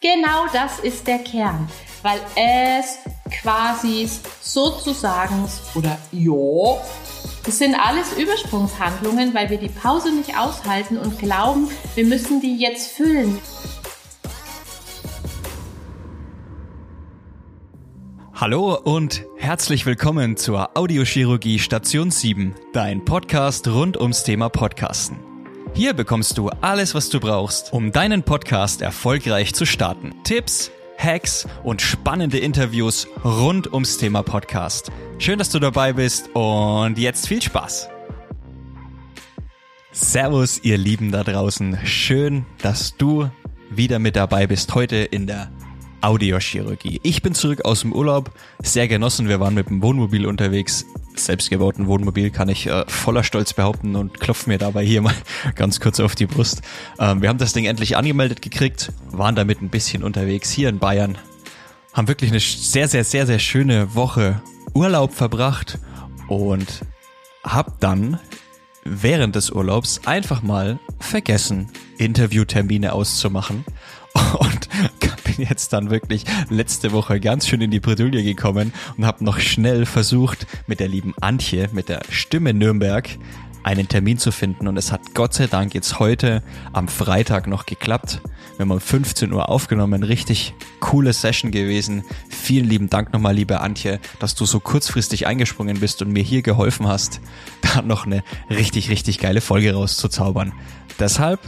Genau das ist der Kern, weil es quasi sozusagen oder ja, das sind alles Übersprungshandlungen, weil wir die Pause nicht aushalten und glauben, wir müssen die jetzt füllen. Hallo und herzlich willkommen zur Audiochirurgie Station 7, dein Podcast rund ums Thema Podcasten. Hier bekommst du alles, was du brauchst, um deinen Podcast erfolgreich zu starten. Tipps, Hacks und spannende Interviews rund ums Thema Podcast. Schön, dass du dabei bist und jetzt viel Spaß. Servus, ihr Lieben da draußen. Schön, dass du wieder mit dabei bist heute in der Audiochirurgie. Ich bin zurück aus dem Urlaub, sehr genossen. Wir waren mit dem Wohnmobil unterwegs. Selbstgebauten Wohnmobil kann ich äh, voller Stolz behaupten und klopfe mir dabei hier mal ganz kurz auf die Brust. Ähm, wir haben das Ding endlich angemeldet gekriegt, waren damit ein bisschen unterwegs hier in Bayern, haben wirklich eine sehr, sehr, sehr, sehr schöne Woche Urlaub verbracht und hab dann während des Urlaubs einfach mal vergessen, Interviewtermine auszumachen und bin jetzt dann wirklich letzte Woche ganz schön in die Bredouille gekommen und habe noch schnell versucht, mit der lieben Antje, mit der Stimme Nürnberg, einen Termin zu finden. Und es hat Gott sei Dank jetzt heute am Freitag noch geklappt. Wir haben um 15 Uhr aufgenommen. Richtig coole Session gewesen. Vielen lieben Dank nochmal, liebe Antje, dass du so kurzfristig eingesprungen bist und mir hier geholfen hast, da noch eine richtig, richtig geile Folge rauszuzaubern. Deshalb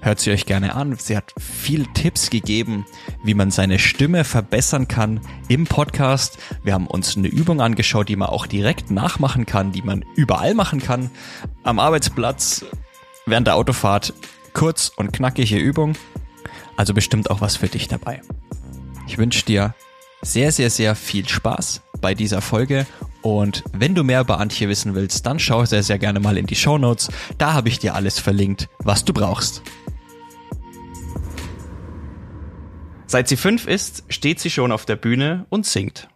Hört sie euch gerne an. Sie hat viel Tipps gegeben, wie man seine Stimme verbessern kann im Podcast. Wir haben uns eine Übung angeschaut, die man auch direkt nachmachen kann, die man überall machen kann. Am Arbeitsplatz, während der Autofahrt. Kurz und knackige Übung. Also bestimmt auch was für dich dabei. Ich wünsche dir sehr, sehr, sehr viel Spaß bei dieser Folge und wenn du mehr über Antje wissen willst, dann schau sehr, sehr gerne mal in die Show Notes. Da habe ich dir alles verlinkt, was du brauchst. Seit sie fünf ist, steht sie schon auf der Bühne und singt.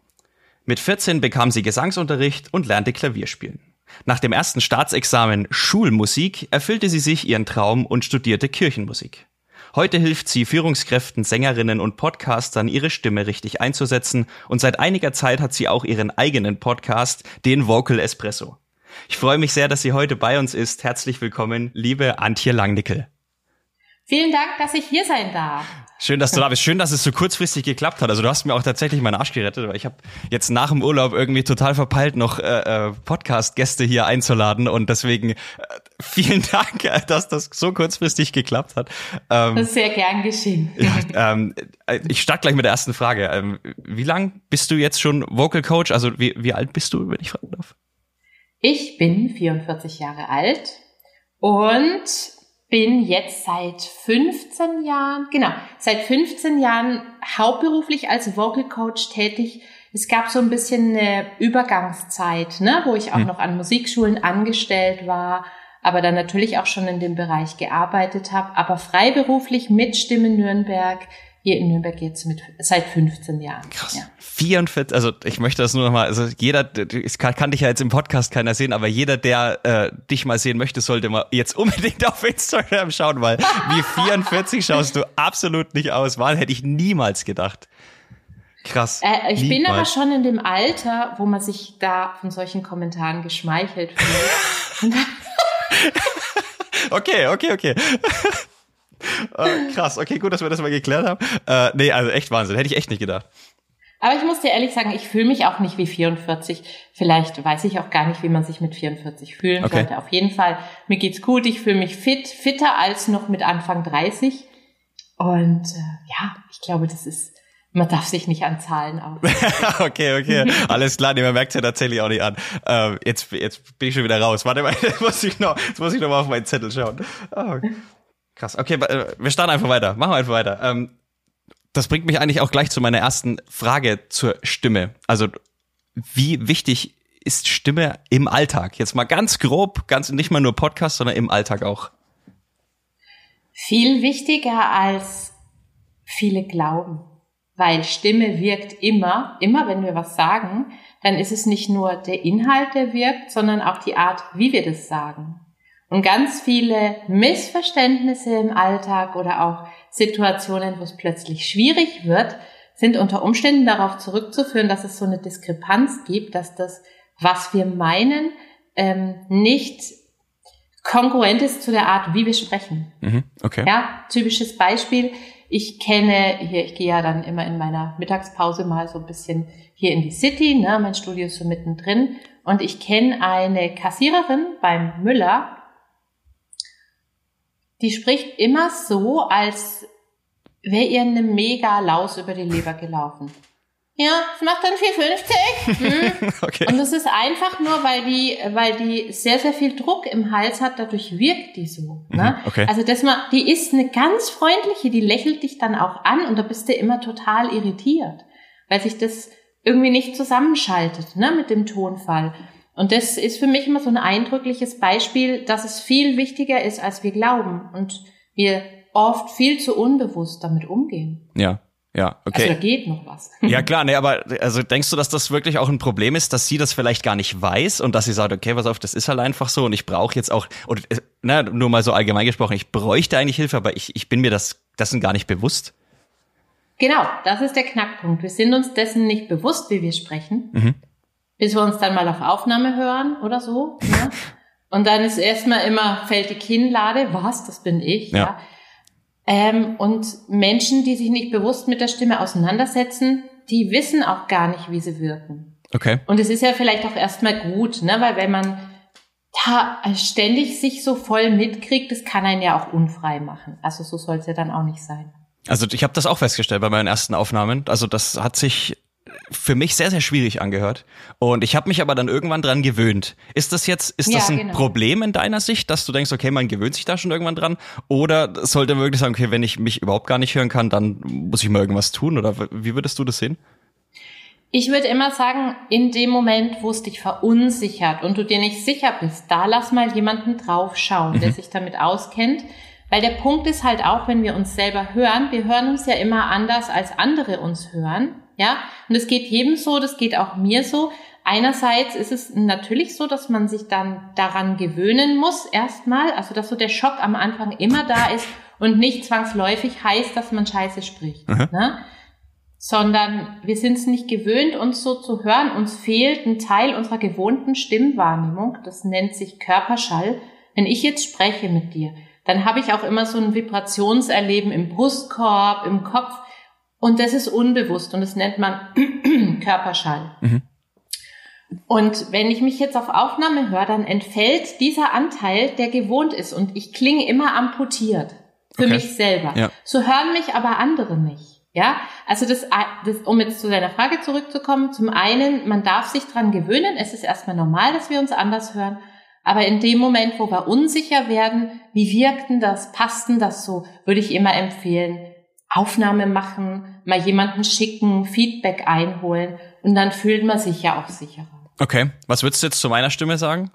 Mit 14 bekam sie Gesangsunterricht und lernte Klavierspielen. Nach dem ersten Staatsexamen Schulmusik erfüllte sie sich ihren Traum und studierte Kirchenmusik. Heute hilft sie Führungskräften, Sängerinnen und Podcastern, ihre Stimme richtig einzusetzen und seit einiger Zeit hat sie auch ihren eigenen Podcast, den Vocal Espresso. Ich freue mich sehr, dass sie heute bei uns ist. Herzlich willkommen, liebe Antje Langnickel. Vielen Dank, dass ich hier sein darf. Schön, dass du da bist. Schön, dass es so kurzfristig geklappt hat. Also du hast mir auch tatsächlich meinen Arsch gerettet, weil ich habe jetzt nach dem Urlaub irgendwie total verpeilt, noch äh, äh, Podcast-Gäste hier einzuladen und deswegen äh, vielen Dank, dass das so kurzfristig geklappt hat. Ähm, das ist sehr gern geschehen. Ja, ähm, äh, ich starte gleich mit der ersten Frage. Ähm, wie lang bist du jetzt schon Vocal Coach? Also wie, wie alt bist du, wenn ich fragen darf? Ich bin 44 Jahre alt und bin jetzt seit 15 Jahren, genau, seit 15 Jahren hauptberuflich als Vocal Coach tätig. Es gab so ein bisschen eine Übergangszeit, ne, wo ich auch hm. noch an Musikschulen angestellt war, aber dann natürlich auch schon in dem Bereich gearbeitet habe, aber freiberuflich mit Stimme Nürnberg hier in Nürnberg jetzt mit seit 15 Jahren. Krass. Ja. 44, also ich möchte das nur nochmal, also jeder, es kann, kann dich ja jetzt im Podcast keiner sehen, aber jeder, der äh, dich mal sehen möchte, sollte mal jetzt unbedingt auf Instagram schauen, weil wie 44 schaust du absolut nicht aus. Wahl hätte ich niemals gedacht. Krass. Äh, ich niemals. bin aber schon in dem Alter, wo man sich da von solchen Kommentaren geschmeichelt fühlt. okay, okay, okay äh, krass, okay, gut, dass wir das mal geklärt haben. Äh, nee, also echt Wahnsinn, hätte ich echt nicht gedacht. Aber ich muss dir ehrlich sagen, ich fühle mich auch nicht wie 44. Vielleicht weiß ich auch gar nicht, wie man sich mit 44 fühlen okay. sollte. Auf jeden Fall, mir geht's gut, ich fühle mich fit, fitter als noch mit Anfang 30. Und äh, ja, ich glaube, das ist, man darf sich nicht an Zahlen auf. okay, okay, alles klar, nee, man merkt ja tatsächlich auch nicht an. Ähm, jetzt, jetzt bin ich schon wieder raus. Warte mal, jetzt muss ich noch, jetzt muss ich noch mal auf meinen Zettel schauen. Oh. Krass. Okay, äh, wir starten einfach weiter. Machen wir einfach weiter. Ähm, das bringt mich eigentlich auch gleich zu meiner ersten Frage zur Stimme. Also, wie wichtig ist Stimme im Alltag? Jetzt mal ganz grob, ganz nicht mal nur Podcast, sondern im Alltag auch. Viel wichtiger als viele glauben. Weil Stimme wirkt immer, immer wenn wir was sagen, dann ist es nicht nur der Inhalt, der wirkt, sondern auch die Art, wie wir das sagen. Und ganz viele Missverständnisse im Alltag oder auch Situationen, wo es plötzlich schwierig wird, sind unter Umständen darauf zurückzuführen, dass es so eine Diskrepanz gibt, dass das, was wir meinen, ähm, nicht konkurrent ist zu der Art, wie wir sprechen. Mhm, okay. Ja, typisches Beispiel. Ich kenne hier, ich gehe ja dann immer in meiner Mittagspause mal so ein bisschen hier in die City, ne, mein Studio ist so mittendrin und ich kenne eine Kassiererin beim Müller, die spricht immer so, als wäre ihr eine mega Laus über die Leber gelaufen. Ja, es macht dann 4,50. Hm. okay. Und das ist einfach nur, weil die, weil die sehr, sehr viel Druck im Hals hat, dadurch wirkt die so. Ne? Mhm, okay. Also das mal, die ist eine ganz freundliche, die lächelt dich dann auch an und da bist du immer total irritiert, weil sich das irgendwie nicht zusammenschaltet, ne, mit dem Tonfall. Und das ist für mich immer so ein eindrückliches Beispiel, dass es viel wichtiger ist, als wir glauben und wir oft viel zu unbewusst damit umgehen. Ja. Ja, okay. Also da geht noch was. Ja, klar, nee, aber also denkst du, dass das wirklich auch ein Problem ist, dass sie das vielleicht gar nicht weiß und dass sie sagt, okay, pass auf, das ist halt einfach so und ich brauche jetzt auch, oder na, nur mal so allgemein gesprochen, ich bräuchte eigentlich Hilfe, aber ich, ich bin mir das dessen gar nicht bewusst. Genau, das ist der Knackpunkt. Wir sind uns dessen nicht bewusst, wie wir sprechen, mhm. Bis wir uns dann mal auf Aufnahme hören oder so. Ne? Und dann ist erstmal immer, fällt die Kinnlade, was, das bin ich, ja. ja. Ähm, und Menschen, die sich nicht bewusst mit der Stimme auseinandersetzen, die wissen auch gar nicht, wie sie wirken. Okay. Und es ist ja vielleicht auch erstmal gut, ne? weil wenn man da ständig sich so voll mitkriegt, das kann einen ja auch unfrei machen. Also so soll es ja dann auch nicht sein. Also ich habe das auch festgestellt bei meinen ersten Aufnahmen. Also das hat sich für mich sehr, sehr schwierig angehört. Und ich habe mich aber dann irgendwann dran gewöhnt. Ist das jetzt, ist das ein genau. Problem in deiner Sicht, dass du denkst, okay, man gewöhnt sich da schon irgendwann dran? Oder sollte man wirklich sagen, okay, wenn ich mich überhaupt gar nicht hören kann, dann muss ich mal irgendwas tun? Oder wie würdest du das sehen? Ich würde immer sagen, in dem Moment, wo es dich verunsichert und du dir nicht sicher bist, da lass mal jemanden draufschauen, mhm. der sich damit auskennt. Weil der Punkt ist halt auch, wenn wir uns selber hören, wir hören uns ja immer anders, als andere uns hören. Ja, und es geht jedem so, das geht auch mir so. Einerseits ist es natürlich so, dass man sich dann daran gewöhnen muss, erstmal, also dass so der Schock am Anfang immer da ist und nicht zwangsläufig heißt, dass man Scheiße spricht. Ne? Sondern wir sind es nicht gewöhnt, uns so zu hören. Uns fehlt ein Teil unserer gewohnten Stimmwahrnehmung. Das nennt sich Körperschall. Wenn ich jetzt spreche mit dir, dann habe ich auch immer so ein Vibrationserleben im Brustkorb, im Kopf. Und das ist unbewusst und das nennt man Körperschall. Mhm. Und wenn ich mich jetzt auf Aufnahme höre, dann entfällt dieser Anteil, der gewohnt ist und ich klinge immer amputiert für okay. mich selber. Ja. So hören mich aber andere nicht. Ja, also das, das, um jetzt zu deiner Frage zurückzukommen, zum einen, man darf sich dran gewöhnen. Es ist erstmal normal, dass wir uns anders hören. Aber in dem Moment, wo wir unsicher werden, wie wirkt denn das, passt denn das so, würde ich immer empfehlen, Aufnahme machen, mal jemanden schicken, Feedback einholen und dann fühlt man sich ja auch sicherer. Okay, was würdest du jetzt zu meiner Stimme sagen?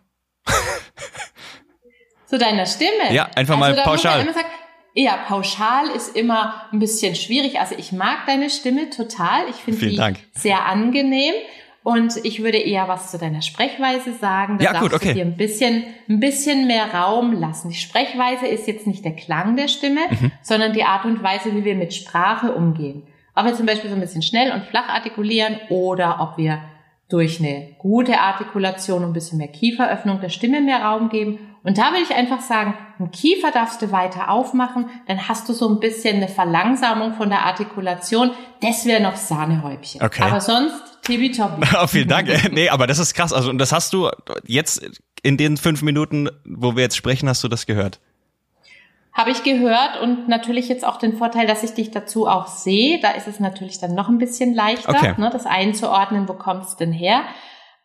zu deiner Stimme? Ja, einfach also mal pauschal. Sagen, ja, pauschal ist immer ein bisschen schwierig. Also ich mag deine Stimme total. Ich finde die Dank. sehr angenehm. Und ich würde eher was zu deiner Sprechweise sagen. Da ja, gut, okay. du dir ein bisschen, ein bisschen mehr Raum lassen. Die Sprechweise ist jetzt nicht der Klang der Stimme, mhm. sondern die Art und Weise, wie wir mit Sprache umgehen. Ob wir zum Beispiel so ein bisschen schnell und flach artikulieren oder ob wir durch eine gute Artikulation und ein bisschen mehr Kieferöffnung der Stimme mehr Raum geben. Und da will ich einfach sagen, ein Kiefer darfst du weiter aufmachen, dann hast du so ein bisschen eine Verlangsamung von der Artikulation. Das wäre noch Sahnehäubchen. Okay. Aber sonst tippitoppi. oh, vielen Dank. nee, aber das ist krass. Also, und das hast du jetzt in den fünf Minuten, wo wir jetzt sprechen, hast du das gehört? Habe ich gehört und natürlich jetzt auch den Vorteil, dass ich dich dazu auch sehe. Da ist es natürlich dann noch ein bisschen leichter, okay. ne, das einzuordnen, wo kommt es denn her.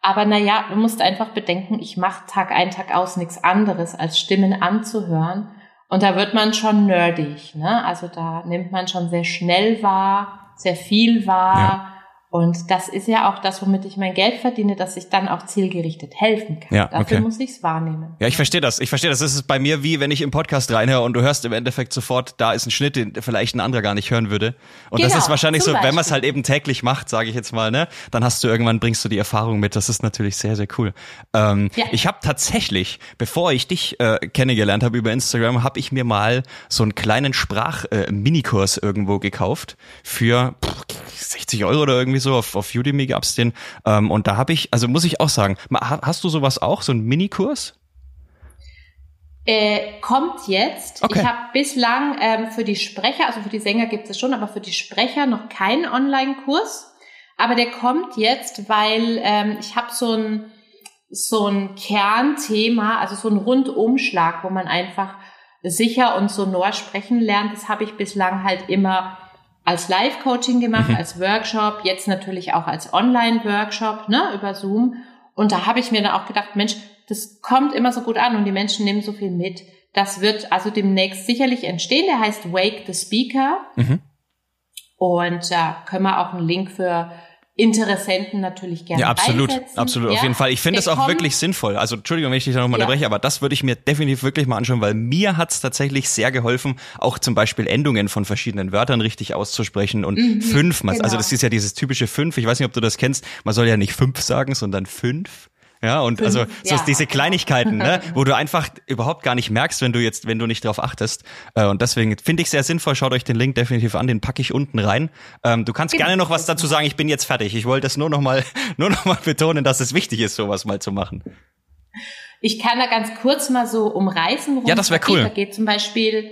Aber naja, du musst einfach bedenken, ich mache Tag ein, Tag aus nichts anderes, als Stimmen anzuhören. Und da wird man schon nerdig. Ne? Also da nimmt man schon sehr schnell wahr, sehr viel wahr. Ja. Und das ist ja auch das, womit ich mein Geld verdiene, dass ich dann auch zielgerichtet helfen kann. Ja, Dafür okay. muss ich es wahrnehmen. Ja, ich verstehe das. Ich verstehe das. Das ist bei mir wie, wenn ich im Podcast reinhöre und du hörst im Endeffekt sofort, da ist ein Schnitt, den vielleicht ein anderer gar nicht hören würde. Und das Genau, ist wahrscheinlich so, wenn man es halt eben täglich macht, sage ich jetzt mal, ne, dann hast du irgendwann bringst du die Erfahrung mit. Das ist natürlich sehr, sehr cool. Ähm, Ja. Ich habe tatsächlich, bevor ich dich äh, kennengelernt habe über Instagram, habe ich mir mal so einen kleinen Sprach-Minikurs irgendwo gekauft für pff, 60 Euro oder irgendwie so. Auf, auf Udemy gab's den. Ähm, und da habe ich, also muss ich auch sagen, hast du sowas auch, so einen Minikurs? Äh, kommt jetzt. Okay. Ich habe bislang ähm, für die Sprecher, also für die Sänger gibt es schon, aber für die Sprecher noch keinen Online-Kurs. Aber der kommt jetzt, weil ähm, ich habe so ein so ein Kernthema, also so ein Rundumschlag, wo man einfach sicher und sonor sprechen lernt. Das habe ich bislang halt immer als Live-Coaching gemacht, Mhm. als Workshop, jetzt natürlich auch als Online-Workshop, ne, über Zoom. Und da habe ich mir dann auch gedacht, Mensch, das kommt immer so gut an und die Menschen nehmen so viel mit. Das wird also demnächst sicherlich entstehen. Der heißt Wake the Speaker. Mhm. Und da können wir auch einen Link für Interessenten natürlich gerne Ja, absolut, reinsetzen. absolut, auf Ja, jeden Fall. Ich finde das auch wirklich sinnvoll. Also Entschuldigung, wenn ich dich da nochmal Ja. unterbreche, aber das würde ich mir definitiv wirklich mal anschauen, weil mir hat's tatsächlich sehr geholfen, auch zum Beispiel Endungen von verschiedenen Wörtern richtig auszusprechen und fünf, also genau. das ist ja dieses typische fünf, ich weiß nicht, ob du das kennst, man soll ja nicht fünf sagen, sondern fünf. Ja, und Fünf, also so ja. diese Kleinigkeiten, ne, wo du einfach überhaupt gar nicht merkst, wenn du jetzt, wenn du nicht drauf achtest. Äh, Und deswegen finde ich sehr sinnvoll. Schaut euch den Link definitiv an, den packe ich unten rein. Ähm, Du kannst Genau. gerne noch was dazu sagen. Ich bin jetzt fertig. Ich wollte es nur noch mal, nur noch mal betonen, dass es wichtig ist, sowas mal zu machen. Ich kann da ganz kurz mal so umreißen. worum Ja, das es da geht. cool. Da geht zum Beispiel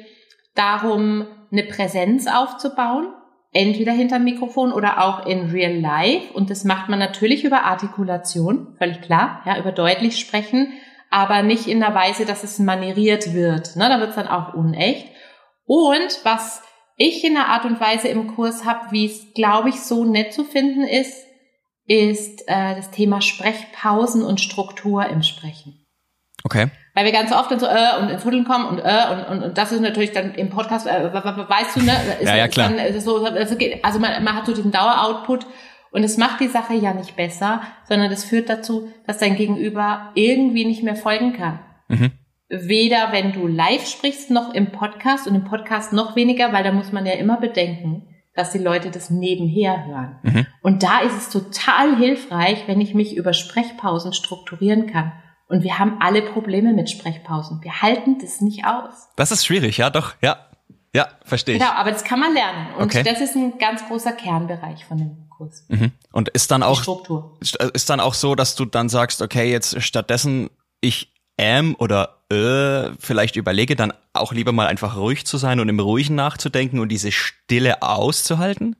darum, eine Präsenz aufzubauen. Entweder hinterm Mikrofon oder auch in real life. Und das macht man natürlich über Artikulation, völlig klar, ja, über deutlich sprechen, aber nicht in der Weise, dass es manieriert wird. Ne, da wird es dann auch unecht. Und was ich in der Art und Weise im Kurs habe, wie es, glaube ich, so nett zu finden ist, ist äh, das Thema Sprechpausen und Struktur im Sprechen. Okay. Weil wir ganz oft dann so äh und ins Hudeln kommen und äh und, und, und das ist natürlich dann im Podcast, äh, we- we- weißt du, ne? Ist, Ja, ja, klar. Dann, so, also also man, man hat so diesen Daueroutput und es macht die Sache ja nicht besser, sondern es führt dazu, dass dein Gegenüber irgendwie nicht mehr folgen kann. Mhm. Weder wenn du live sprichst, noch im Podcast und im Podcast noch weniger, weil da muss man ja immer bedenken, dass die Leute das nebenher hören. Mhm. Und da ist es total hilfreich, wenn ich mich über Sprechpausen strukturieren kann. Und wir haben alle Probleme mit Sprechpausen. Wir halten das nicht aus. Das ist schwierig, ja, doch, ja. Ja, verstehe ich. Genau, aber das kann man lernen. Und Okay. das ist ein ganz großer Kernbereich von dem Kurs. Mhm. Und ist dann auch, Struktur. ist dann auch so, dass du dann sagst, okay, jetzt stattdessen ich am oder äh, vielleicht überlege dann auch lieber mal einfach ruhig zu sein und im Ruhigen nachzudenken und diese Stille auszuhalten?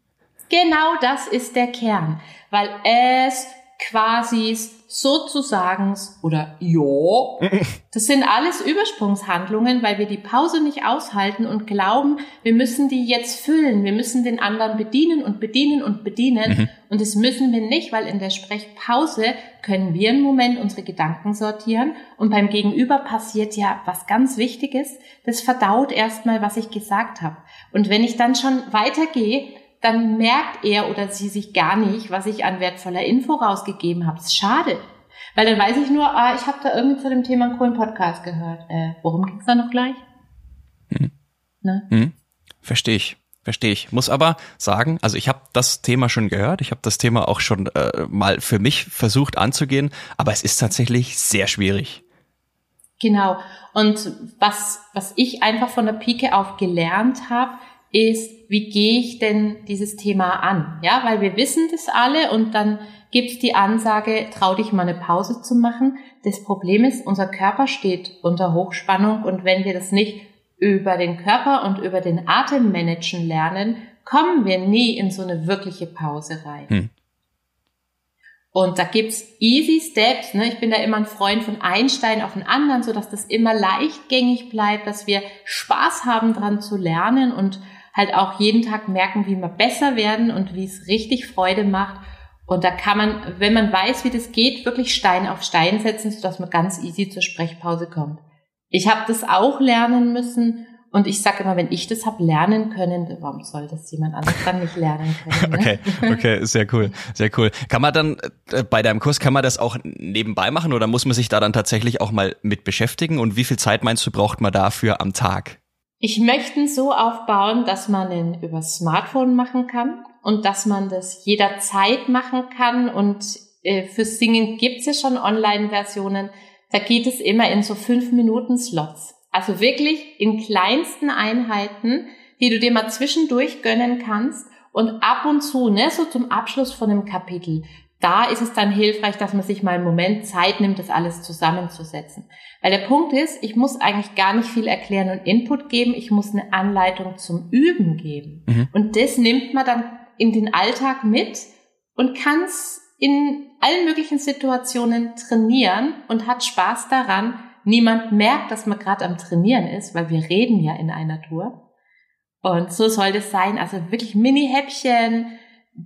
Genau das ist der Kern. Weil es quasi sozusagen oder ja, das sind alles Übersprungshandlungen, weil wir die Pause nicht aushalten und glauben, wir müssen die jetzt füllen, wir müssen den anderen bedienen und bedienen und bedienen. Und das müssen wir nicht, weil in der Sprechpause können wir einen Moment unsere Gedanken sortieren. Und beim Gegenüber passiert ja was ganz Wichtiges, das verdaut erstmal, was ich gesagt habe. Und wenn ich dann schon weitergehe, dann merkt er oder sie sich gar nicht, was ich an wertvoller Info rausgegeben habe. Das ist schade. Weil dann weiß ich nur, ah, ich habe da irgendwie zu dem Thema einen coolen Podcast gehört. Äh, worum ging's da noch gleich? Ne? Hm? Verstehe ich. Verstehe ich. Muss aber sagen, also ich habe das Thema schon gehört, ich habe das Thema auch schon äh, mal für mich versucht anzugehen, aber es ist tatsächlich sehr schwierig. Genau. Und was, was ich einfach von der Pike auf gelernt habe, ist, wie gehe ich denn dieses Thema an? Ja, weil wir wissen das alle und dann gibt's die Ansage, trau dich mal eine Pause zu machen. Das Problem ist, unser Körper steht unter Hochspannung und wenn wir das nicht über den Körper und über den Atem managen lernen, kommen wir nie in so eine wirkliche Pause rein. Hm. Und da gibt's easy Steps. Ne? Ich bin da immer ein Freund von Einstein auf den anderen, so dass das immer leichtgängig bleibt, dass wir Spaß haben dran zu lernen und halt auch jeden Tag merken, wie wir besser werden und wie es richtig Freude macht. Und da kann man, wenn man weiß, wie das geht, wirklich Stein auf Stein setzen, sodass man ganz easy zur Sprechpause kommt. Ich habe das auch lernen müssen Und ich sage immer, wenn ich das habe lernen können, warum soll das jemand anderes dann nicht lernen können? Ne? Okay, okay, sehr cool, sehr cool. Kann man dann äh, bei deinem Kurs, kann man das auch nebenbei machen oder muss man sich da dann tatsächlich auch mal mit beschäftigen? Und wie viel Zeit meinst du, braucht man dafür am Tag? Ich möchte so aufbauen, dass man ihn über Smartphone machen kann und dass man das jederzeit machen kann. Und äh, für Singen gibt es ja schon Online-Versionen. Da geht es immer in so fünf Minuten Slots. Also wirklich in kleinsten Einheiten, die du dir mal zwischendurch gönnen kannst und ab und zu, ne, so zum Abschluss von einem Kapitel, da ist es dann hilfreich, dass man sich mal einen Moment Zeit nimmt, das alles zusammenzusetzen. Weil der Punkt ist, ich muss eigentlich gar nicht viel erklären und Input geben, ich muss eine Anleitung zum Üben geben. Mhm. Und das nimmt man dann in den Alltag mit und kann es in allen möglichen Situationen trainieren und hat Spaß daran, niemand merkt, dass man gerade am Trainieren ist, weil wir reden ja in einer Tour. Und so soll das sein. Also wirklich Mini-Häppchen,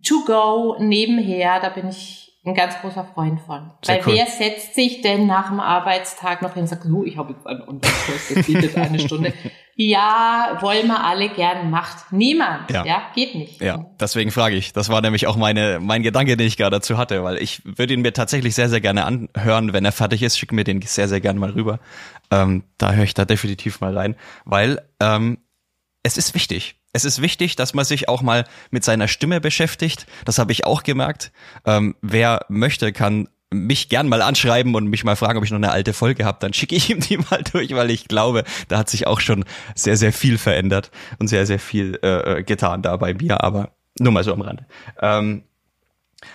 to go, nebenher, da bin ich ein ganz großer Freund von. Sehr Weil cool. wer setzt sich denn nach dem Arbeitstag noch hin und sagt, so, ich habe jetzt einen Unterkurs, das geht jetzt eine Stunde. Ja, wollen wir alle gern, macht niemand. Ja. ja, geht nicht. Ja, deswegen frage ich. Das war nämlich auch meine, mein Gedanke, den ich gerade dazu hatte, weil ich würde ihn mir tatsächlich sehr, sehr gerne anhören. Wenn er fertig ist, schick mir den sehr, sehr gerne mal rüber. Ähm, da höre ich da definitiv mal rein, weil ähm, es ist wichtig es ist wichtig, dass man sich auch mal mit seiner Stimme beschäftigt. Das habe ich auch gemerkt. Ähm, wer möchte, kann mich gern mal anschreiben und mich mal fragen, ob ich noch eine alte Folge habe, dann schicke ich ihm die mal durch, weil ich glaube, da hat sich auch schon sehr, sehr viel verändert und sehr, sehr viel äh, getan da bei mir, aber nur mal so am Rande. Ähm,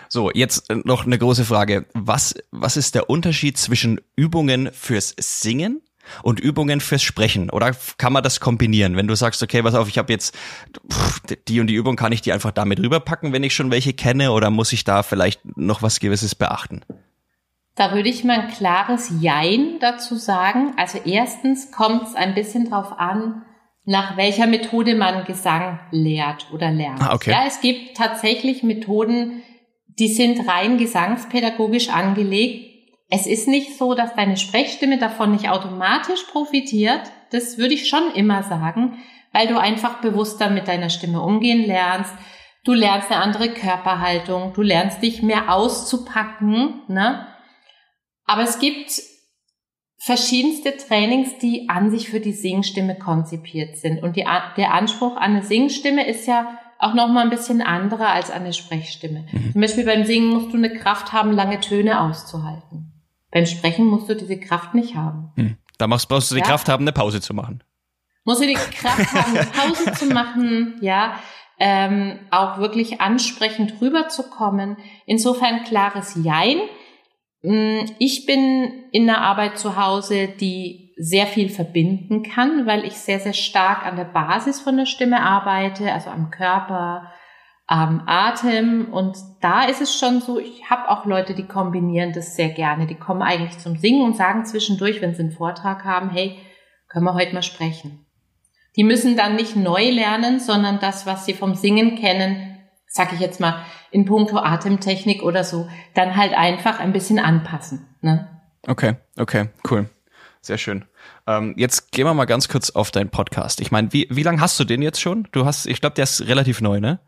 so, jetzt noch eine große Frage. Was, was ist der Unterschied zwischen Übungen fürs Singen und Übungen fürs Sprechen? Oder kann man das kombinieren? Wenn du sagst, okay, pass auf, ich habe jetzt pff, die und die Übung, kann ich die einfach damit rüberpacken, wenn ich schon welche kenne? Oder muss ich da vielleicht noch was Gewisses beachten? Da würde ich mal ein klares Jein dazu sagen. Also erstens kommt es ein bisschen drauf an, nach welcher Methode man Gesang lehrt oder lernt. Ah, okay. Ja, es gibt tatsächlich Methoden, die sind rein gesangspädagogisch angelegt, es ist nicht so, dass deine Sprechstimme davon nicht automatisch profitiert. Das würde ich schon immer sagen, weil du einfach bewusster mit deiner Stimme umgehen lernst. Du lernst eine andere Körperhaltung, du lernst dich mehr auszupacken, ne? Aber es gibt verschiedenste Trainings, die an sich für die Singstimme konzipiert sind. Und die, der Anspruch an eine Singstimme ist ja auch noch mal ein bisschen anderer als an eine Sprechstimme. Mhm. Zum Beispiel beim Singen musst du eine Kraft haben, lange Töne auszuhalten. Beim Sprechen musst du diese Kraft nicht haben. Hm. Da machst, brauchst du die ja. Kraft haben, eine Pause zu machen. Musst du die Kraft haben, eine Pause zu machen, ja, ähm, auch wirklich ansprechend rüberzukommen. Insofern klares Jein. Hm, ich bin in einer Arbeit zu Hause, die sehr viel verbinden kann, weil ich sehr, sehr stark an der Basis von der Stimme arbeite, also am Körper, ähm, Atem. Und da ist es schon so, ich habe auch Leute, die kombinieren das sehr gerne. Die kommen eigentlich zum Singen und sagen zwischendurch, wenn sie einen Vortrag haben, hey, können wir heute mal sprechen. Die müssen dann nicht neu lernen, sondern das, was sie vom Singen kennen, sag ich jetzt mal, in puncto Atemtechnik oder so, dann halt einfach ein bisschen anpassen. Ne? Okay, okay, cool. Sehr schön. Ähm, jetzt gehen wir mal ganz kurz auf deinen Podcast. Ich meine, wie, wie lange hast du den jetzt schon? Du hast, ich glaube, der ist relativ neu, ne?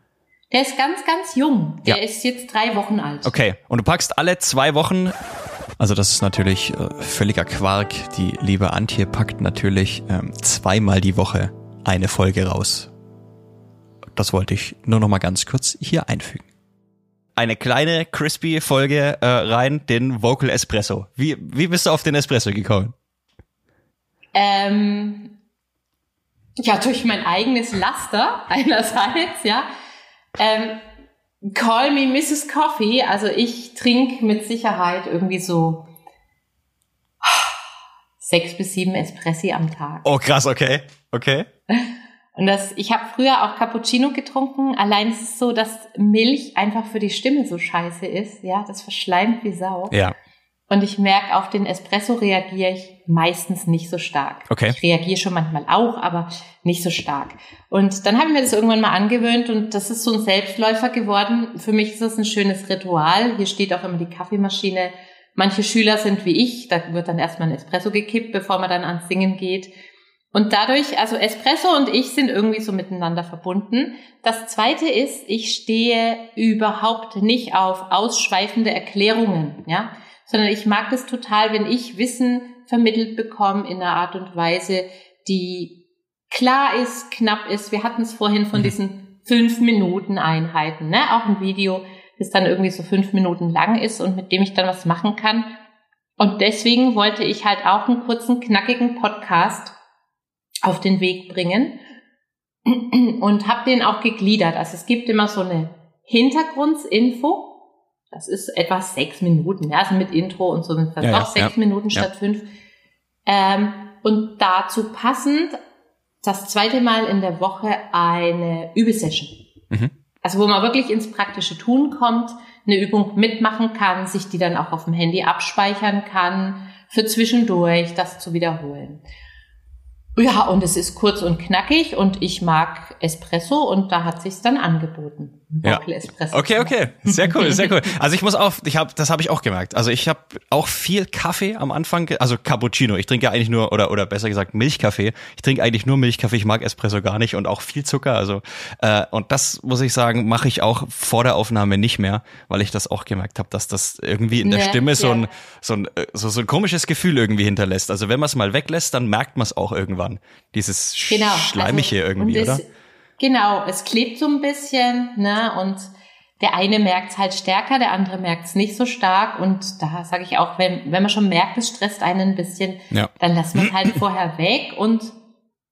Der ist ganz, ganz jung. Der ja. ist jetzt drei Wochen alt. Okay. Und du packst alle zwei Wochen. Also das ist natürlich äh, völliger Quark. Die liebe Antje packt natürlich ähm, zweimal die Woche eine Folge raus. Das wollte ich nur noch mal ganz kurz hier einfügen. Eine kleine crispy Folge äh, rein, den Vocal Espresso. Wie wie bist du auf den Espresso gekommen? Ähm, ja, durch mein eigenes Laster einerseits, ja. Ähm, call me Mrs. Coffee. Also ich trinke mit Sicherheit irgendwie so sechs bis sieben Espressi am Tag. Oh krass, okay, okay. Und das, ich habe früher auch Cappuccino getrunken. Allein ist es so, dass Milch einfach für die Stimme so scheiße ist. Ja, das verschleimt wie Sau. Ja. Und ich merke, auf den Espresso reagiere ich meistens nicht so stark. Okay. Ich reagiere schon manchmal auch, aber nicht so stark. Und dann habe ich mir das irgendwann mal angewöhnt und das ist so ein Selbstläufer geworden. Für mich ist das ein schönes Ritual. Hier steht auch immer die Kaffeemaschine. Manche Schüler sind wie ich, da wird dann erstmal ein Espresso gekippt, bevor man dann ans Singen geht. Und dadurch, also Espresso und ich sind irgendwie so miteinander verbunden. Das zweite ist, ich stehe überhaupt nicht auf ausschweifende Erklärungen, ja, sondern ich mag es total, wenn ich Wissen vermittelt bekomme in einer Art und Weise, die klar ist, knapp ist. Wir hatten es vorhin von mhm. diesen fünf Minuten Einheiten, ne? Auch ein Video, das dann irgendwie so fünf Minuten lang ist und mit dem ich dann was machen kann. Und deswegen wollte ich halt auch einen kurzen, knackigen Podcast auf den Weg bringen und habe den auch gegliedert. Also es gibt immer so eine Hintergrundinfo. Das ist etwa sechs Minuten, ja, also mit Intro und so sind das ja, auch ja, sechs ja, Minuten statt fünf. Ähm, und dazu passend das zweite Mal in der Woche eine Übesession. Mhm. Also wo man wirklich ins praktische Tun kommt, eine Übung mitmachen kann, sich die dann auch auf dem Handy abspeichern kann, für zwischendurch das zu wiederholen. Ja, und es ist kurz und knackig und ich mag Espresso und da hat sich's dann angeboten. Ja. Okay, okay, sehr cool, sehr cool. Also ich muss auch, ich habe, das habe ich auch gemerkt. Also ich habe auch viel Kaffee am Anfang, also Cappuccino. Ich trinke ja eigentlich nur oder oder besser gesagt Milchkaffee. Ich trinke eigentlich nur Milchkaffee. Ich mag Espresso gar nicht und auch viel Zucker. Also äh, und das muss ich sagen, mache ich auch vor der Aufnahme nicht mehr, weil ich das auch gemerkt habe, dass das irgendwie in der nee, Stimme so ein so ein äh, so, so ein komisches Gefühl irgendwie hinterlässt. Also wenn man es mal weglässt, dann merkt man es auch irgendwann. Dieses genau, schleimige also, irgendwie, oder? Genau, es klebt so ein bisschen, ne? Und der eine merkt es halt stärker, der andere merkt es nicht so stark. Und da sage ich auch, wenn, wenn man schon merkt, es stresst einen ein bisschen, ja. dann lassen wir es halt vorher weg und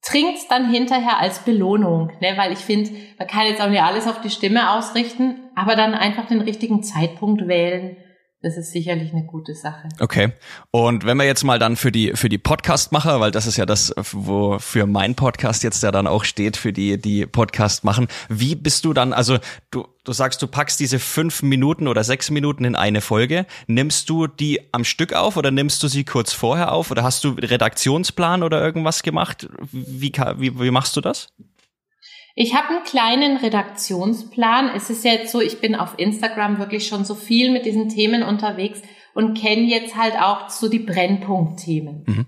trinkt es dann hinterher als Belohnung. Ne? Weil ich finde, man kann jetzt auch nicht alles auf die Stimme ausrichten, aber dann einfach den richtigen Zeitpunkt wählen das ist sicherlich eine gute Sache. Okay. Und wenn wir jetzt mal dann für die für die Podcastmacher, weil das ist ja das, wofür mein Podcast jetzt ja dann auch steht, für die die Podcast machen. Wie bist du dann? Also du du sagst, du packst diese fünf Minuten oder sechs Minuten in eine Folge. Nimmst du die am Stück auf oder nimmst du sie kurz vorher auf oder hast du Redaktionsplan oder irgendwas gemacht? Wie wie, wie machst du das? Ich habe einen kleinen Redaktionsplan. Es ist jetzt so, ich bin auf Instagram wirklich schon so viel mit diesen Themen unterwegs und kenne jetzt halt auch so die Brennpunktthemen. Mhm.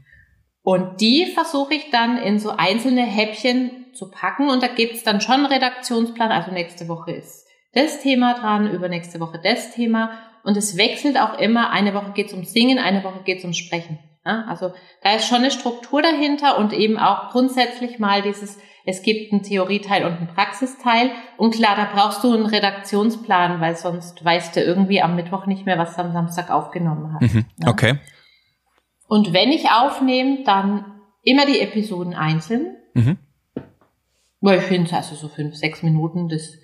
Und die versuche ich dann in so einzelne Häppchen zu packen und da gibt's dann schon einen Redaktionsplan. Also nächste Woche ist das Thema dran, übernächste Woche das Thema und es wechselt auch immer. Eine Woche geht's um Singen, eine Woche geht's um Sprechen. Ja, also da ist schon eine Struktur dahinter und eben auch grundsätzlich mal dieses es gibt einen Theorieteil und einen Praxisteil. Und klar, da brauchst du einen Redaktionsplan, weil sonst weißt du irgendwie am Mittwoch nicht mehr, was du am Samstag aufgenommen hast. Mhm, ja? Okay. Und wenn ich aufnehme, dann immer die Episoden einzeln. Mhm. Weil ich finde, also so fünf, sechs Minuten, das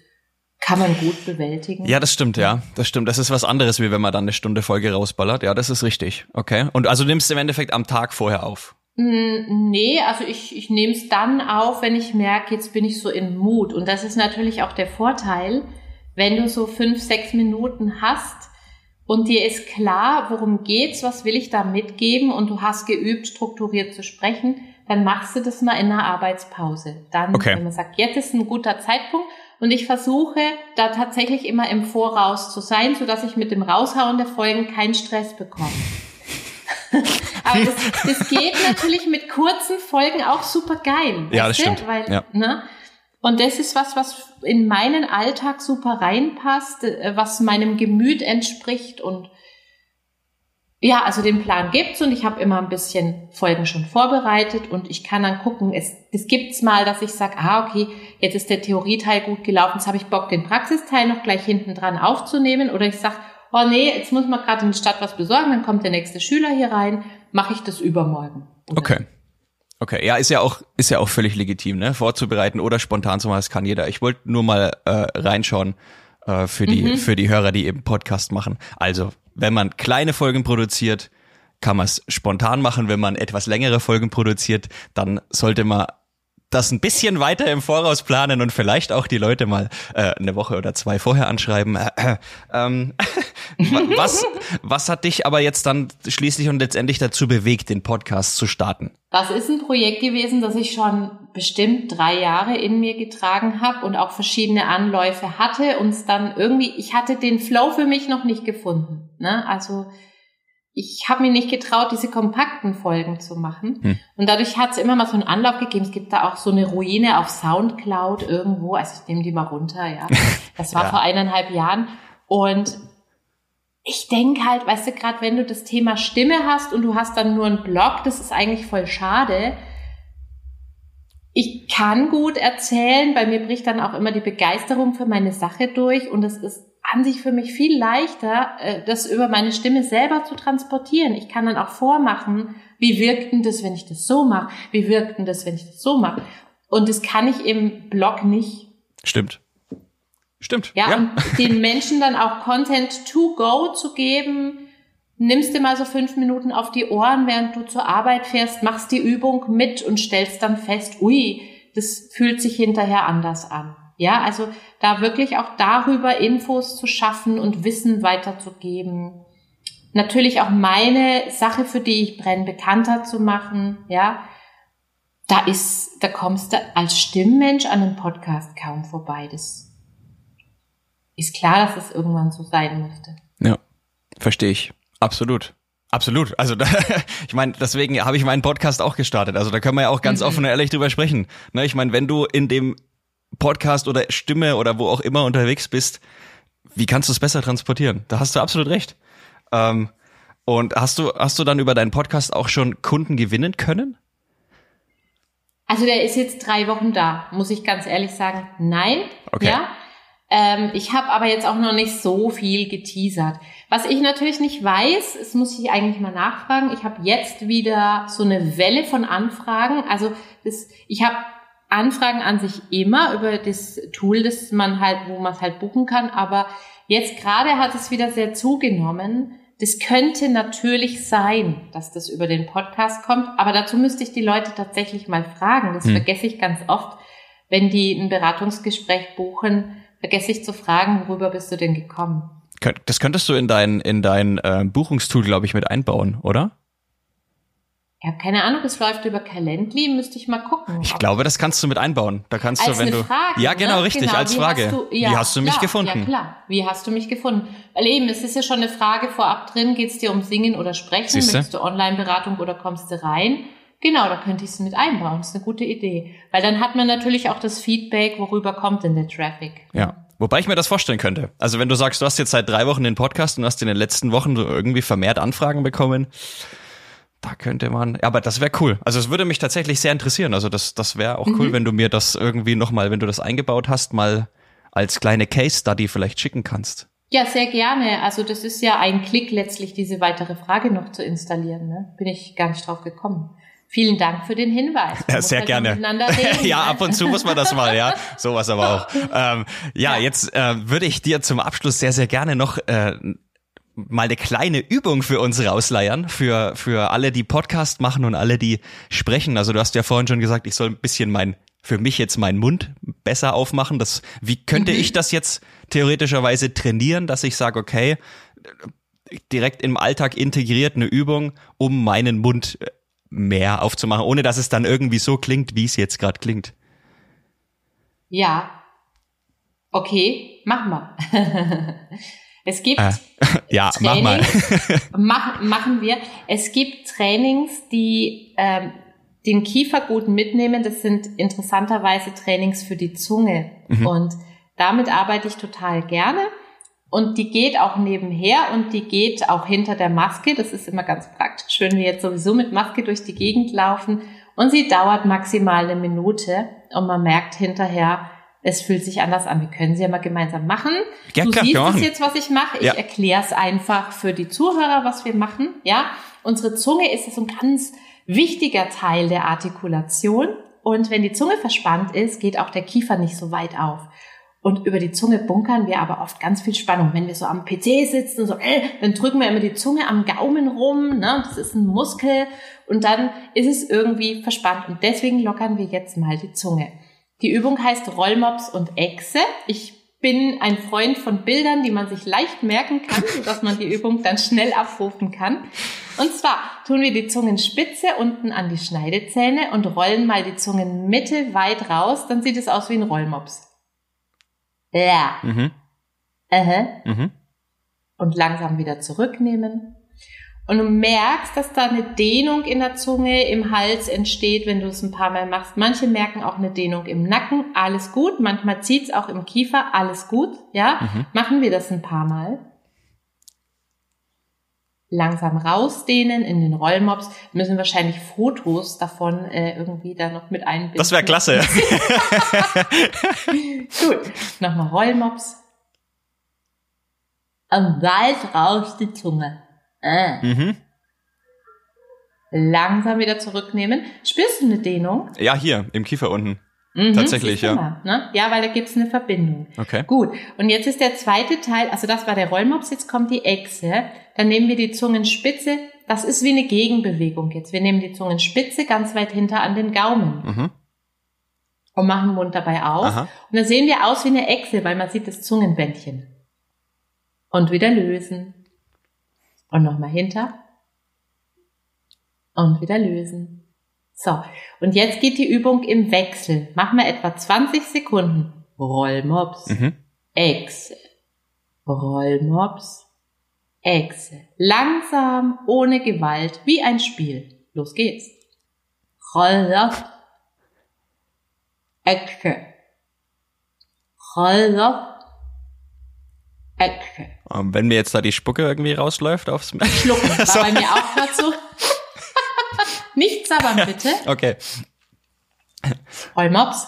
kann man gut bewältigen. Ja, das stimmt, ja. Das stimmt. Das ist was anderes, wie wenn man dann eine Stunde Folge rausballert. Ja, das ist richtig. Okay. Und also nimmst du im Endeffekt am Tag vorher auf. Nee, also ich, ich nehme es dann auf, wenn ich merke, jetzt bin ich so in Mut. Und das ist natürlich auch der Vorteil, wenn du so fünf, sechs Minuten hast und dir ist klar, worum geht's, was will ich da mitgeben und du hast geübt, strukturiert zu sprechen, dann machst du das mal in einer Arbeitspause. Dann, okay. wenn man sagt, jetzt ist ein guter Zeitpunkt und ich versuche da tatsächlich immer im Voraus zu sein, so dass ich mit dem Raushauen der Folgen keinen Stress bekomme. Aber das, das geht natürlich mit kurzen Folgen auch super geil. Ja, das stimmt. Weil, ja. Ne? Und das ist was, was in meinen Alltag super reinpasst, äh, was meinem Gemüt entspricht und ja, also den Plan gibt's und ich habe immer ein bisschen Folgen schon vorbereitet und ich kann dann gucken, es, es gibt's mal, dass ich sage, ah, okay, jetzt ist der Theorieteil gut gelaufen, jetzt habe ich Bock, den Praxisteil noch gleich hinten dran aufzunehmen oder ich sage, oh nee, jetzt muss man gerade in die Stadt was besorgen, dann kommt der nächste Schüler hier rein, mache ich das übermorgen. Oder? Okay. Okay, ja, ist ja auch ist ja auch völlig legitim, ne? Vorzubereiten oder spontan zu machen, das kann jeder. Ich wollte nur mal äh, reinschauen äh, für die mhm. für die Hörer, die eben Podcast machen. Also, wenn man kleine Folgen produziert, kann man es spontan machen. Wenn man etwas längere Folgen produziert, dann sollte man das ein bisschen weiter im Voraus planen und vielleicht auch die Leute mal äh, eine Woche oder zwei vorher anschreiben. Äh, äh, ähm, was, was hat dich aber jetzt dann schließlich und letztendlich dazu bewegt, den Podcast zu starten? Das ist ein Projekt gewesen, das ich schon bestimmt drei Jahre in mir getragen habe und auch verschiedene Anläufe hatte und dann irgendwie, ich hatte den Flow für mich noch nicht gefunden. Ne? Also ich habe mir nicht getraut, diese kompakten Folgen zu machen. Hm. Und dadurch hat es immer mal so einen Anlauf gegeben. Es gibt da auch so eine Ruine auf Soundcloud irgendwo. Also ich nehme die mal runter, ja. Das war ja. vor eineinhalb Jahren. Und ich denke halt, weißt du, gerade wenn du das Thema Stimme hast und du hast dann nur einen Blog, das ist eigentlich voll schade. Ich kann gut erzählen, bei mir bricht dann auch immer die Begeisterung für meine Sache durch und es ist an sich für mich viel leichter, äh, das über meine Stimme selber zu transportieren. Ich kann dann auch vormachen, wie wirkt denn das, wenn ich das so mache? Wie wirkt denn das, wenn ich das so mache? Und das kann ich im Blog nicht. Stimmt. Stimmt. Ja, ja. und den Menschen dann auch Content to go zu geben. Nimmst dir mal so fünf Minuten auf die Ohren, während du zur Arbeit fährst, machst die Übung mit und stellst dann fest, ui, das fühlt sich hinterher anders an. Ja, also da wirklich auch darüber Infos zu schaffen und Wissen weiterzugeben. Natürlich auch meine Sache, für die ich brenne, bekannter zu machen. Ja, da ist, da kommst du als Stimmmensch an einem Podcast kaum vorbei. Das ist klar, dass es irgendwann so sein musste. Ja, verstehe ich. Absolut. Absolut. Also da, ich meine, deswegen habe ich meinen Podcast auch gestartet. Also da können wir ja auch ganz mhm. offen und ehrlich drüber sprechen. Ne, ich meine, wenn du in dem Podcast oder Stimme oder wo auch immer unterwegs bist, wie kannst du es besser transportieren? Da hast du absolut recht. Ähm, und hast du, hast du dann über deinen Podcast auch schon Kunden gewinnen können? Also der ist jetzt drei Wochen da, muss ich ganz ehrlich sagen. Nein. Okay. Ja. Ähm, ich habe aber jetzt auch noch nicht so viel geteasert. Was ich natürlich nicht weiß, das muss ich eigentlich mal nachfragen. Ich habe jetzt wieder so eine Welle von Anfragen. Also das, ich habe Anfragen an sich immer über das Tool, das man halt, wo man es halt buchen kann. Aber jetzt gerade hat es wieder sehr zugenommen. Das könnte natürlich sein, dass das über den Podcast kommt, aber dazu müsste ich die Leute tatsächlich mal fragen. Das hm. vergesse ich ganz oft, wenn die ein Beratungsgespräch buchen vergesse ich zu fragen, worüber bist du denn gekommen? Das könntest du in dein, in dein äh, Buchungstool, glaube ich, mit einbauen, oder? Ja, keine Ahnung, es läuft über Calendly, müsste ich mal gucken. Ich glaube, das kannst du mit einbauen. Da kannst als du, wenn du. Frage, ja, genau, ne? richtig, genau. als Frage. Wie hast du, ja, Wie hast du mich klar, gefunden? Ja, klar. Wie hast du mich gefunden? Weil eben, es ist ja schon eine Frage vorab drin, geht es dir um Singen oder Sprechen? Siehste? Möchtest du Online-Beratung oder kommst du rein? Genau, da könnte ich es mit einbauen. Das ist eine gute Idee. Weil dann hat man natürlich auch das Feedback, worüber kommt denn der Traffic. Ja. Wobei ich mir das vorstellen könnte. Also wenn du sagst, du hast jetzt seit drei Wochen den Podcast und hast in den letzten Wochen irgendwie vermehrt Anfragen bekommen, da könnte man, ja, aber das wäre cool. Also es würde mich tatsächlich sehr interessieren. Also das, das wäre auch mhm. cool, wenn du mir das irgendwie nochmal, wenn du das eingebaut hast, mal als kleine Case Study vielleicht schicken kannst. Ja, sehr gerne. Also das ist ja ein Klick letztlich, diese weitere Frage noch zu installieren. Ne? Bin ich gar nicht drauf gekommen. Vielen Dank für den Hinweis. Ja, sehr halt gerne. Reden, ja, ab und zu muss man das mal, ja. Sowas aber auch. Ähm, ja, ja, jetzt äh, würde ich dir zum Abschluss sehr, sehr gerne noch äh, mal eine kleine Übung für uns rausleiern, für, für alle, die Podcast machen und alle, die sprechen. Also du hast ja vorhin schon gesagt, ich soll ein bisschen mein, für mich jetzt meinen Mund besser aufmachen. Das, wie könnte mhm. ich das jetzt theoretischerweise trainieren, dass ich sage, okay, direkt im Alltag integriert eine Übung, um meinen Mund äh, mehr aufzumachen, ohne dass es dann irgendwie so klingt, wie es jetzt gerade klingt. Ja. Okay, mach mal. es gibt äh, ja, Trainings, mach mal. mach, machen wir. Es gibt Trainings, die ähm, den Kiefer gut mitnehmen. Das sind interessanterweise Trainings für die Zunge. Mhm. Und damit arbeite ich total gerne. Und die geht auch nebenher und die geht auch hinter der Maske. Das ist immer ganz praktisch, wenn wir jetzt sowieso mit Maske durch die Gegend laufen. Und sie dauert maximal eine Minute und man merkt hinterher, es fühlt sich anders an. Wir können sie ja mal gemeinsam machen. Ja, du klar, siehst es jetzt, was ich mache. Ich ja. erkläre es einfach für die Zuhörer, was wir machen. Ja, unsere Zunge ist so ein ganz wichtiger Teil der Artikulation. Und wenn die Zunge verspannt ist, geht auch der Kiefer nicht so weit auf. Und über die Zunge bunkern wir aber oft ganz viel Spannung. Wenn wir so am PC sitzen, so, äh, dann drücken wir immer die Zunge am Gaumen rum, ne? das ist ein Muskel und dann ist es irgendwie verspannt. Und deswegen lockern wir jetzt mal die Zunge. Die Übung heißt Rollmops und Echse. Ich bin ein Freund von Bildern, die man sich leicht merken kann, sodass man die Übung dann schnell abrufen kann. Und zwar tun wir die Zungenspitze unten an die Schneidezähne und rollen mal die Zungenmitte weit raus, dann sieht es aus wie ein Rollmops. Ja. Mhm. Äh. Mhm. Und langsam wieder zurücknehmen. Und du merkst, dass da eine Dehnung in der Zunge, im Hals entsteht, wenn du es ein paar Mal machst. Manche merken auch eine Dehnung im Nacken, alles gut. Manchmal zieht's auch im Kiefer, alles gut. Ja, mhm. machen wir das ein paar Mal langsam rausdehnen in den Rollmops. Wir müssen wahrscheinlich Fotos davon äh, irgendwie da noch mit einbinden. Das wäre klasse. Gut, nochmal Rollmops. Und weit raus die Zunge. Äh. Mhm. Langsam wieder zurücknehmen. Spürst du eine Dehnung? Ja, hier, im Kiefer unten. Mhm, Tatsächlich, ja. Ne? Ja, weil da gibt's eine Verbindung. Okay. Gut. Und jetzt ist der zweite Teil, also das war der Rollmops, jetzt kommt die Echse. Dann nehmen wir die Zungenspitze. Das ist wie eine Gegenbewegung jetzt. Wir nehmen die Zungenspitze ganz weit hinter an den Gaumen. Mhm. Und machen den Mund dabei auf. Aha. Und dann sehen wir aus wie eine Echse, weil man sieht das Zungenbändchen. Und wieder lösen. Und nochmal hinter. Und wieder lösen. So, und jetzt geht die Übung im Wechsel. Machen wir etwa 20 Sekunden. Rollmops, mhm. Echse, Rollmops, Echse. Langsam, ohne Gewalt, wie ein Spiel. Los geht's. Rollmops, Echse, Rollmops, Echse. Wenn mir jetzt da die Spucke irgendwie rausläuft aufs Schlucken, war bei mir auch gerade so. Nicht sabbern, bitte. Okay. Rollmops.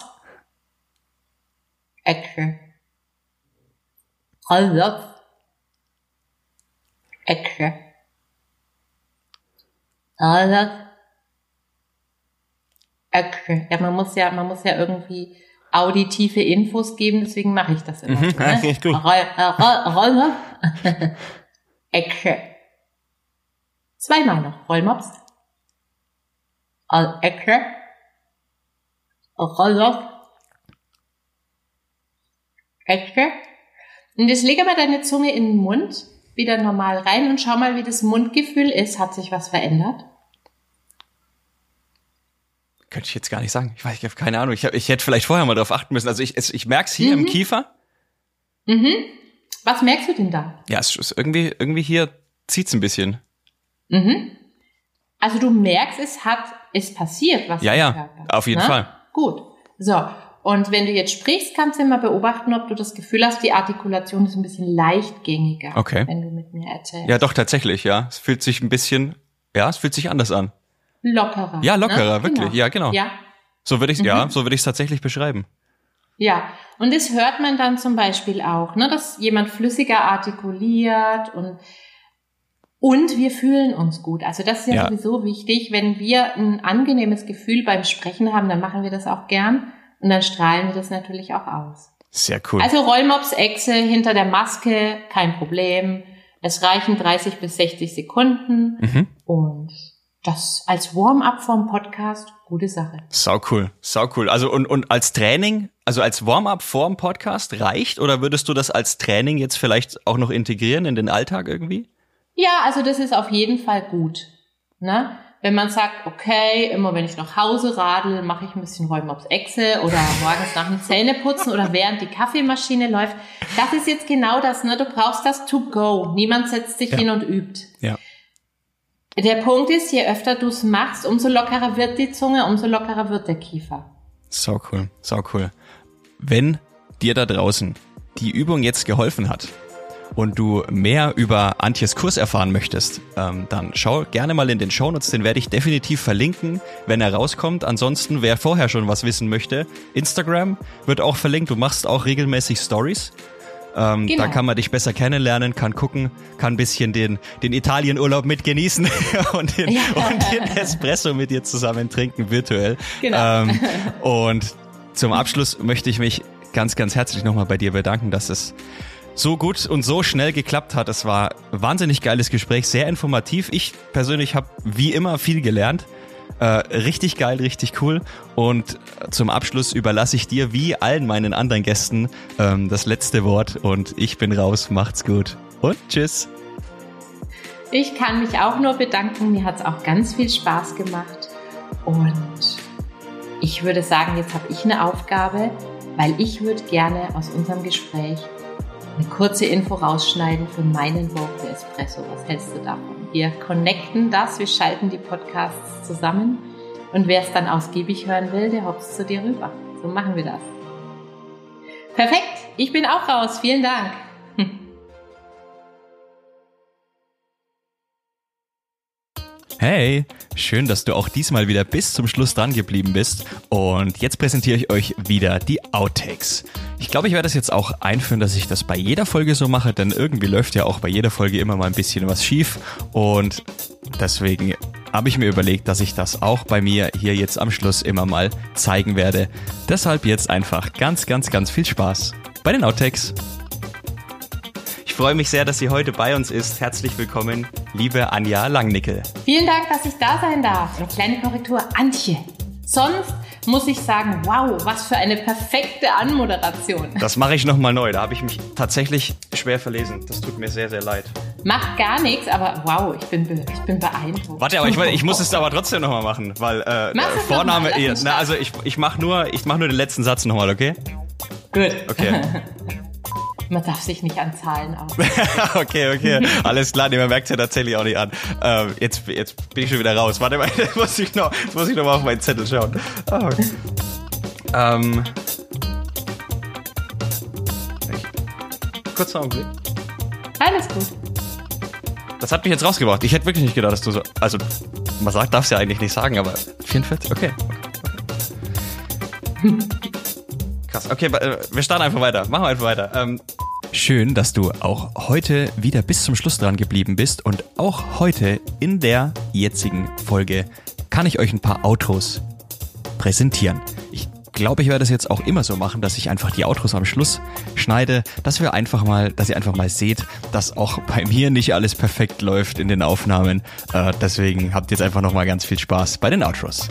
Ecke. Rollmops. Ecke. Rollmops. Ecke. Ja, man muss ja, man muss ja irgendwie auditive Infos geben, deswegen mache ich das immer. Mhm, so, ne? gut. Roll, äh, roll, Rollmops. Ecke. Zweimal noch. Rollmops. Ecke, Rolle, Ecke. Und jetzt lege mal deine Zunge in den Mund, wieder normal rein und schau mal, wie das Mundgefühl ist. Hat sich was verändert? Könnte ich jetzt gar nicht sagen. Ich weiß, ich habe keine Ahnung. Ich, hab, ich hätte vielleicht vorher mal darauf achten müssen. Also ich, ich merke es hier mhm. im Kiefer. Mhm. Was merkst du denn da? Ja, es ist irgendwie, irgendwie hier zieht's ein bisschen. Mhm. Also du merkst, es hat, es passiert was. Ja, ja, Körper, auf jeden ne? Fall. Gut. So. Und wenn du jetzt sprichst, kannst du immer beobachten, ob du das Gefühl hast, die Artikulation ist ein bisschen leichtgängiger. Okay. Wenn du mit mir erzählst. Ja, doch, tatsächlich, ja. Es fühlt sich ein bisschen, ja, es fühlt sich anders an. Lockerer. Ja, lockerer, ne? wirklich. Genau. Ja, genau. Ja. So würde ich, mhm. ja, so würde ich es tatsächlich beschreiben. Ja, und das hört man dann zum Beispiel auch, ne, dass jemand flüssiger artikuliert und und wir fühlen uns gut. Also das ist ja, ja, sowieso wichtig. Wenn wir ein angenehmes Gefühl beim Sprechen haben, dann machen wir das auch gern und dann strahlen wir das natürlich auch aus. Sehr cool. Also Rollmops-Echse hinter der Maske, kein Problem. Es reichen 30 bis 60 Sekunden mhm. und das als Warm-up vom Podcast, gute Sache. Sau cool, sau cool. Also und, und als Training, also als Warm-up vorm Podcast reicht oder würdest du das als Training jetzt vielleicht auch noch integrieren in den Alltag irgendwie? Ja, also das ist auf jeden Fall gut. Ne? Wenn man sagt, okay, immer wenn ich nach Hause radel, mache ich ein bisschen Räumen Echse oder morgens nach dem Zähneputzen oder während die Kaffeemaschine läuft. Das ist jetzt genau das, ne? Du brauchst das to go. Niemand setzt sich ja. hin und übt. Ja. Der Punkt ist, je öfter du es machst, umso lockerer wird die Zunge, umso lockerer wird der Kiefer. So cool, so cool. Wenn dir da draußen die Übung jetzt geholfen hat, und du mehr über Antjes Kurs erfahren möchtest, ähm, dann schau gerne mal in den Shownotes, den werde ich definitiv verlinken, wenn er rauskommt. Ansonsten, wer vorher schon was wissen möchte, Instagram wird auch verlinkt. Du machst auch regelmäßig Stories. Ähm, genau. Da kann man dich besser kennenlernen, kann gucken, kann ein bisschen den, den Italienurlaub mit genießen und den, ja. und den Espresso mit dir zusammen trinken, virtuell. Genau. Ähm, und zum Abschluss möchte ich mich ganz, ganz herzlich nochmal bei dir bedanken, dass es so gut und so schnell geklappt hat. Es war wahnsinnig geiles Gespräch, sehr informativ. Ich persönlich habe wie immer viel gelernt. Äh, richtig geil, richtig cool. Und zum Abschluss überlasse ich dir wie allen meinen anderen Gästen ähm, das letzte Wort. Und ich bin raus. Macht's gut. Und tschüss. Ich kann mich auch nur bedanken. Mir hat's auch ganz viel Spaß gemacht. Und ich würde sagen, jetzt habe ich eine Aufgabe, weil ich würde gerne aus unserem Gespräch eine kurze Info rausschneiden für meinen Vocal Espresso. Was hältst du davon? Wir connecten das, wir schalten die Podcasts zusammen und wer es dann ausgiebig hören will, der hopst zu dir rüber. So machen wir das. Perfekt, ich bin auch raus. Vielen Dank. Hey, schön, dass du auch diesmal wieder bis zum Schluss dran geblieben bist. Und jetzt präsentiere ich euch wieder die Outtakes. Ich glaube, ich werde das jetzt auch einführen, dass ich das bei jeder Folge so mache, denn irgendwie läuft ja auch bei jeder Folge immer mal ein bisschen was schief. Und deswegen habe ich mir überlegt, dass ich das auch bei mir hier jetzt am Schluss immer mal zeigen werde. Deshalb jetzt einfach ganz, ganz, ganz viel Spaß bei den Outtakes. Ich freue mich sehr, dass sie heute bei uns ist. Herzlich willkommen, liebe Anja Langnickel. Vielen Dank, dass ich da sein darf. Eine kleine Korrektur, Antje. Sonst muss ich sagen, wow, was für eine perfekte Anmoderation. Das mache ich nochmal neu. Da habe ich mich tatsächlich schwer verlesen. Das tut mir sehr, sehr leid. Macht gar nichts, aber wow, ich bin, ich bin beeindruckt. Warte, aber ich, ich muss es aber trotzdem nochmal machen, weil äh, Vorname, eh, na, also ich, ich mache nur, ich mach nur den letzten Satz nochmal, okay? Gut. Okay. Man darf sich nicht an Zahlen aus. okay, okay. Alles klar, nee, man merkt es ja tatsächlich auch nicht an. Ähm, jetzt, jetzt bin ich schon wieder raus. Warte mal, jetzt muss ich noch, jetzt muss ich noch mal auf meinen Zettel schauen. Oh, okay. ähm, kurzer Augenblick. Alles gut. Das hat mich jetzt rausgebracht. Ich hätte wirklich nicht gedacht, dass du so. Also, man sagt, darf es ja eigentlich nicht sagen, aber 44? Okay. okay. Krass. Okay, äh, wir starten einfach weiter. Machen wir einfach weiter. Ähm, Schön, dass du auch heute wieder bis zum Schluss dran geblieben bist und auch heute in der jetzigen Folge kann ich euch ein paar Outros präsentieren. Ich glaube, ich werde das jetzt auch immer so machen, dass ich einfach die Outros am Schluss schneide, dass wir einfach mal, dass ihr einfach mal seht, dass auch bei mir nicht alles perfekt läuft in den Aufnahmen. Äh, deswegen habt ihr jetzt einfach noch mal ganz viel Spaß bei den Outros.